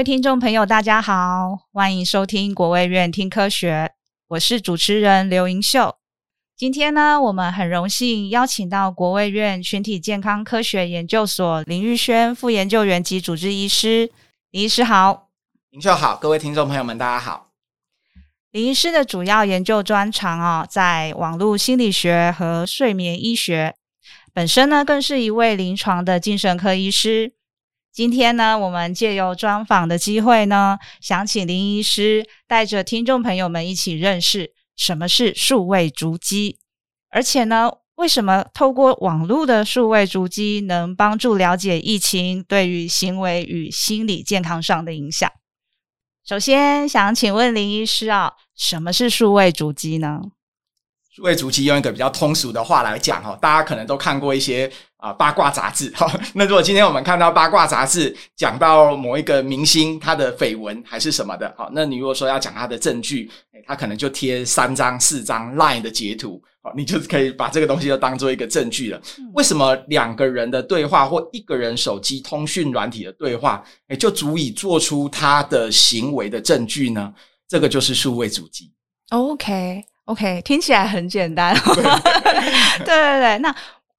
位听众朋友，大家好，欢迎收听国卫院听科学，我是主持人刘盈秀。今天呢，我们很荣幸邀请到国卫院群体健康科学研究所林玉轩副研究员及主治医师。林医师好，盈秀好，各位听众朋友们，大家好。林医师的主要研究专长啊，在网络心理学和睡眠医学，本身呢，更是一位临床的精神科医师。今天呢，我们借由专访的机会呢，想请林医师带着听众朋友们一起认识什么是数位足迹，而且呢，为什么透过网络的数位足迹能帮助了解疫情对于行为与心理健康上的影响？首先，想请问林医师啊，什么是数位足迹呢？数位足迹用一个比较通俗的话来讲哈，大家可能都看过一些啊八卦杂志哈。那如果今天我们看到八卦杂志讲到某一个明星他的绯闻还是什么的，好，那你如果说要讲他的证据，他可能就贴三张四张 Line 的截图。好，你就可以把这个东西就当做一个证据了。为什么两个人的对话或一个人手机通讯软体的对话，诶，就足以做出他的行为的证据呢？这个就是数位足迹。OK，OK，听起来很简单。对对对，那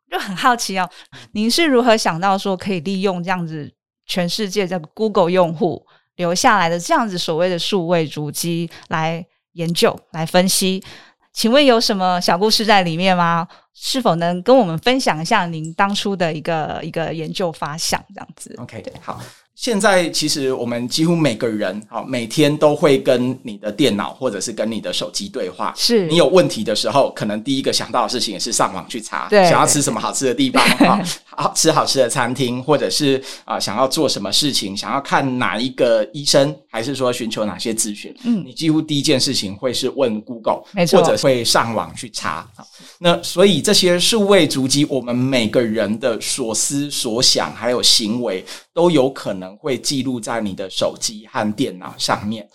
就很好奇哦，您是如何想到说可以利用这样子全世界的 Google 用户留下来的这样子所谓的数位足迹来研究、来分析？请问有什么小故事在里面吗？是否能跟我们分享一下您当初的一个一个研究发想这样子？OK，对，好。现在其实我们几乎每个人好每天都会跟你的电脑或者是跟你的手机对话。是你有问题的时候，可能第一个想到的事情也是上网去查，对想要吃什么好吃的地方 啊，好吃好吃的餐厅，或者是啊想要做什么事情，想要看哪一个医生，还是说寻求哪些资讯？嗯，你几乎第一件事情会是问 Google，没错，或者会上网去查。那所以这些数位足迹，我们每个人的所思所想还有行为，都有可能会记录在你的手机和电脑上面。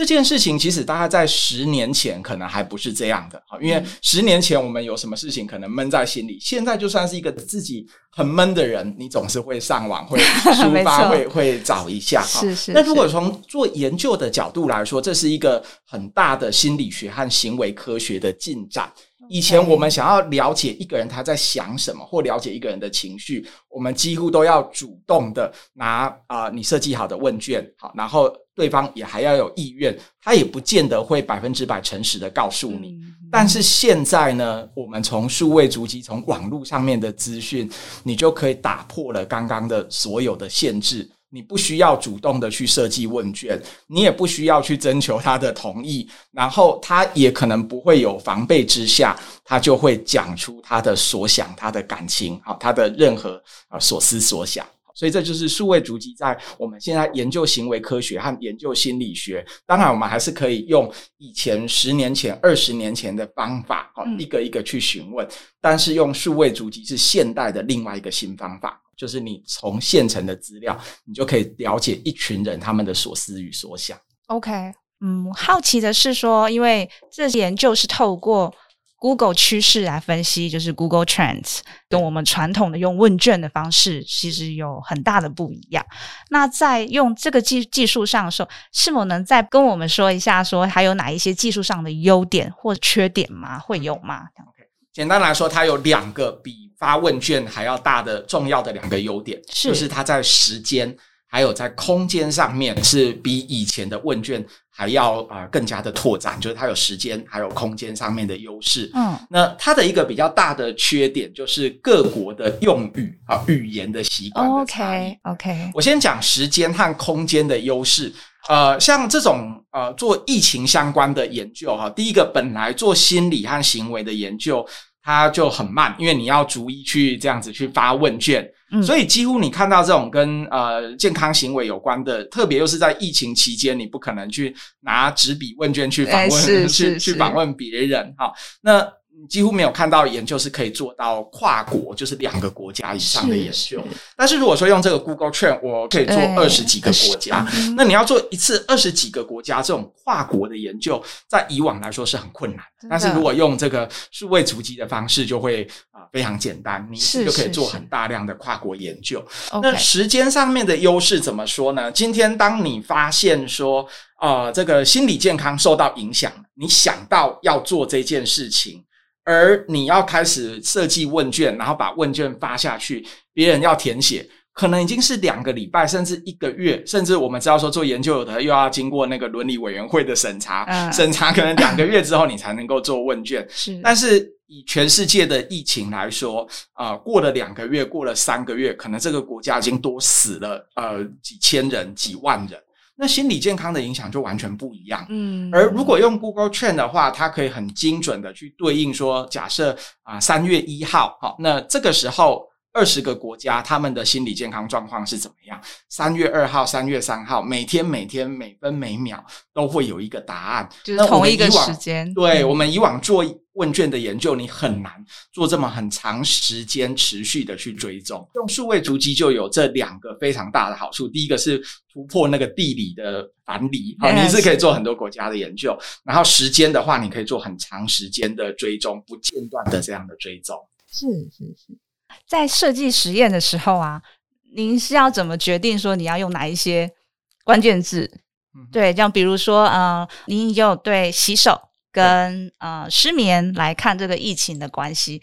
这件事情其实大概在十年前可能还不是这样的，因为十年前我们有什么事情可能闷在心里，现在就算是一个自己很闷的人，你总是会上网、会抒发、会会找一下。是是。那如果从做研究的角度来说，这是一个很大的心理学和行为科学的进展。以前我们想要了解一个人他在想什么，或了解一个人的情绪，我们几乎都要主动的拿啊、呃、你设计好的问卷，好，然后对方也还要有意愿，他也不见得会百分之百诚实的告诉你。但是现在呢，我们从数位足迹，从网络上面的资讯，你就可以打破了刚刚的所有的限制。你不需要主动的去设计问卷，你也不需要去征求他的同意，然后他也可能不会有防备之下，他就会讲出他的所想、他的感情、好，他的任何啊所思所想。所以这就是数位足迹在我们现在研究行为科学和研究心理学。当然，我们还是可以用以前十年前、二十年前的方法，好，一个一个去询问。但是用数位足迹是现代的另外一个新方法。就是你从现成的资料，你就可以了解一群人他们的所思与所想。OK，嗯，好奇的是说，因为这研究是透过 Google 趋势来分析，就是 Google Trends，跟我们传统的用问卷的方式其实有很大的不一样。那在用这个技技术上的时候，是否能再跟我们说一下，说还有哪一些技术上的优点或缺点吗？会有吗？OK，简单来说，它有两个比。发问卷还要大的重要的两个优点，是就是它在时间还有在空间上面是比以前的问卷还要啊、呃、更加的拓展，就是它有时间还有空间上面的优势。嗯，那它的一个比较大的缺点就是各国的用语啊语言的习惯。OK OK，我先讲时间和空间的优势。呃，像这种呃做疫情相关的研究哈，第一个本来做心理和行为的研究。它就很慢，因为你要逐一去这样子去发问卷，嗯，所以几乎你看到这种跟呃健康行为有关的，特别又是在疫情期间，你不可能去拿纸笔问卷去访问，欸、去去访问别人哈。那几乎没有看到研究是可以做到跨国，就是两个国家以上的研究。但是如果说用这个 Google Trend，我可以做二十几个国家。那你要做一次二十几个国家这种跨国的研究，在以往来说是很困难的。但是如果用这个数位足迹的方式，就会啊非常简单，你就可以做很大量的跨国研究。那时间上面的优势怎么说呢？今天当你发现说，呃，这个心理健康受到影响，你想到要做这件事情。而你要开始设计问卷，然后把问卷发下去，别人要填写，可能已经是两个礼拜，甚至一个月，甚至我们知道说做研究有的又要经过那个伦理委员会的审查，嗯、审查可能两个月之后你才能够做问卷。是，但是以全世界的疫情来说，啊、呃，过了两个月，过了三个月，可能这个国家已经多死了呃几千人、几万人。那心理健康的影响就完全不一样。嗯，而如果用 Google Trend 的话，它可以很精准的去对应说，假设啊三月一号，好，那这个时候二十个国家他们的心理健康状况是怎么样？三月二号、三月三号，每天每天每分每秒都会有一个答案，就是同一个时间。对，我们以往做问卷的研究，你很难做这么很长时间持续的去追踪。用数位足迹就有这两个非常大的好处。第一个是突破那个地理的藩篱，好，你是可以做很多国家的研究。然后时间的话，你可以做很长时间的追踪，不间断的这样的追踪。是是是，在设计实验的时候啊，您是要怎么决定说你要用哪一些关键字？嗯、对，像比如说，呃，您有对洗手。跟呃失眠来看这个疫情的关系，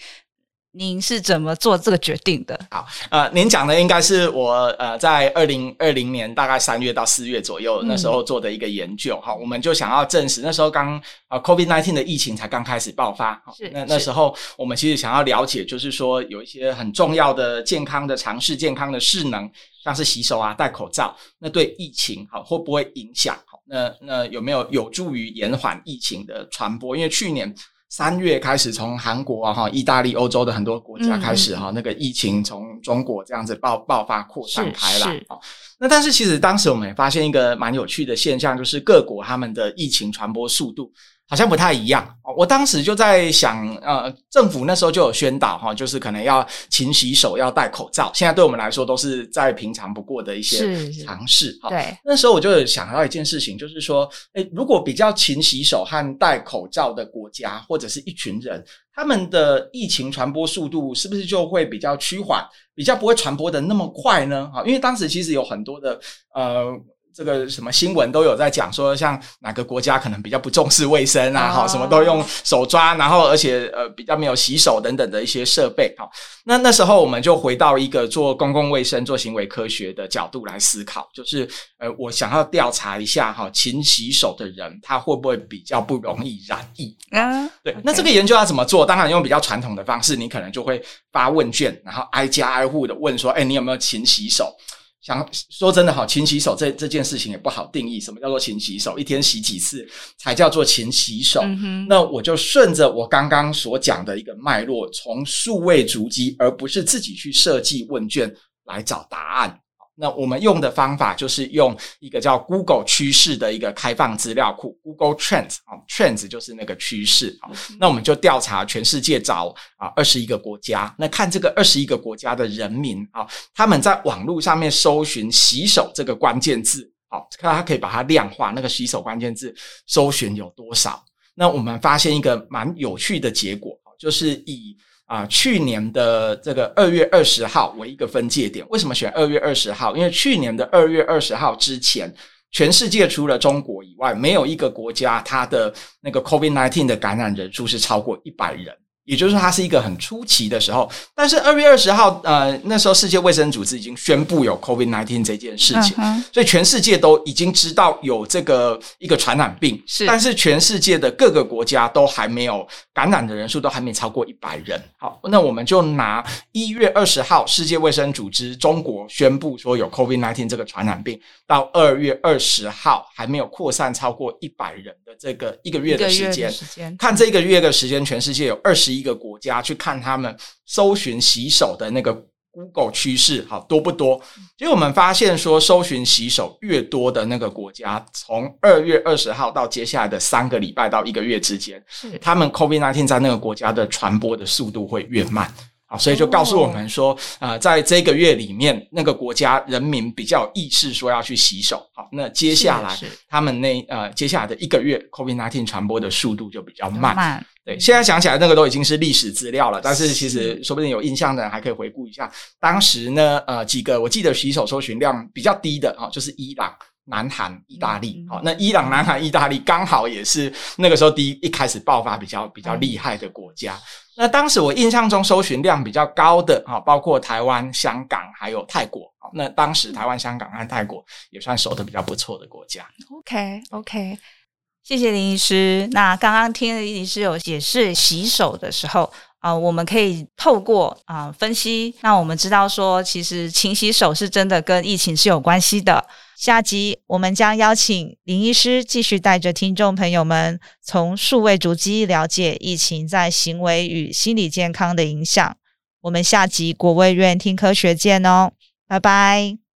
您是怎么做这个决定的？好，呃，您讲的应该是我呃在二零二零年大概三月到四月左右那时候做的一个研究哈、嗯，我们就想要证实那时候刚啊 COVID-19 的疫情才刚开始爆发，是那那时候我们其实想要了解，就是说有一些很重要的健康的尝试、健康的势能，像是洗手啊、戴口罩，那对疫情好会不会影响？那那有没有有助于延缓疫情的传播？因为去年三月开始，从韩国啊、哈、意大利、欧洲的很多国家开始哈、嗯，那个疫情从中国这样子爆爆发扩散开来啊。那但是其实当时我们也发现一个蛮有趣的现象，就是各国他们的疫情传播速度。好像不太一样。我当时就在想，呃，政府那时候就有宣导哈，就是可能要勤洗手，要戴口罩。现在对我们来说都是再平常不过的一些尝试。对，那时候我就想到一件事情，就是说，诶，如果比较勤洗手和戴口罩的国家或者是一群人，他们的疫情传播速度是不是就会比较趋缓，比较不会传播的那么快呢？哈，因为当时其实有很多的呃。这个什么新闻都有在讲说，像哪个国家可能比较不重视卫生啊，哈、oh.，什么都用手抓，然后而且呃比较没有洗手等等的一些设备，好，那那时候我们就回到一个做公共卫生、做行为科学的角度来思考，就是呃我想要调查一下哈，勤洗手的人他会不会比较不容易染疫啊？Uh, 对.那这个研究要怎么做？当然用比较传统的方式，你可能就会发问卷，然后挨家挨户的问说，哎，你有没有勤洗手？想说真的好，勤洗手这这件事情也不好定义。什么叫做勤洗手？一天洗几次才叫做勤洗手？嗯、那我就顺着我刚刚所讲的一个脉络，从数位足迹，而不是自己去设计问卷来找答案。那我们用的方法就是用一个叫 Google 趋势的一个开放资料库，Google Trends 啊，Trends 就是那个趋势啊。那我们就调查全世界找啊二十一个国家，那看这个二十一个国家的人民啊，他们在网络上面搜寻洗手这个关键字，好，看他可以把它量化，那个洗手关键字搜寻有多少？那我们发现一个蛮有趣的结果，就是以。啊，去年的这个二月二十号为一个分界点。为什么选二月二十号？因为去年的二月二十号之前，全世界除了中国以外，没有一个国家它的那个 COVID nineteen 的感染人数是超过一百人。也就是说，它是一个很出奇的时候，但是二月二十号，呃，那时候世界卫生组织已经宣布有 COVID nineteen 这件事情，嗯，所以全世界都已经知道有这个一个传染病，是，但是全世界的各个国家都还没有感染的人数都还没超过一百人。好，那我们就拿一月二十号世界卫生组织中国宣布说有 COVID nineteen 这个传染病，到二月二十号还没有扩散超过一百人的这个一个月的时间，看这个月的时间，全世界有二十一个国家去看他们搜寻洗手的那个 Google 趋势，好多不多？因为我们发现说，搜寻洗手越多的那个国家，从二月二十号到接下来的三个礼拜到一个月之间，他们 COVID-19 在那个国家的传播的速度会越慢。好，所以就告诉我们说，呃，在这个月里面，那个国家人民比较有意识说要去洗手。好，那接下来他们那呃接下来的一个月，COVID-19 传播的速度就比较慢。慢。对，现在想起来那个都已经是历史资料了，但是其实说不定有印象的人还可以回顾一下，当时呢，呃，几个我记得洗手搜寻量比较低的啊，就是伊朗、南韩、意大利。好，那伊朗、南韩、意大利刚好也是那个时候第一一开始爆发比较比较厉害的国家。那当时我印象中搜寻量比较高的啊，包括台湾、香港还有泰国。那当时台湾、香港和泰国也算守得比较不错的国家。OK OK，谢谢林医师。那刚刚听林医师有解释洗手的时候啊、呃，我们可以透过啊、呃、分析，那我们知道说，其实勤洗手是真的跟疫情是有关系的。下集我们将邀请林医师继续带着听众朋友们从数位足迹了解疫情在行为与心理健康的影响。我们下集国卫院听科学见哦，拜拜。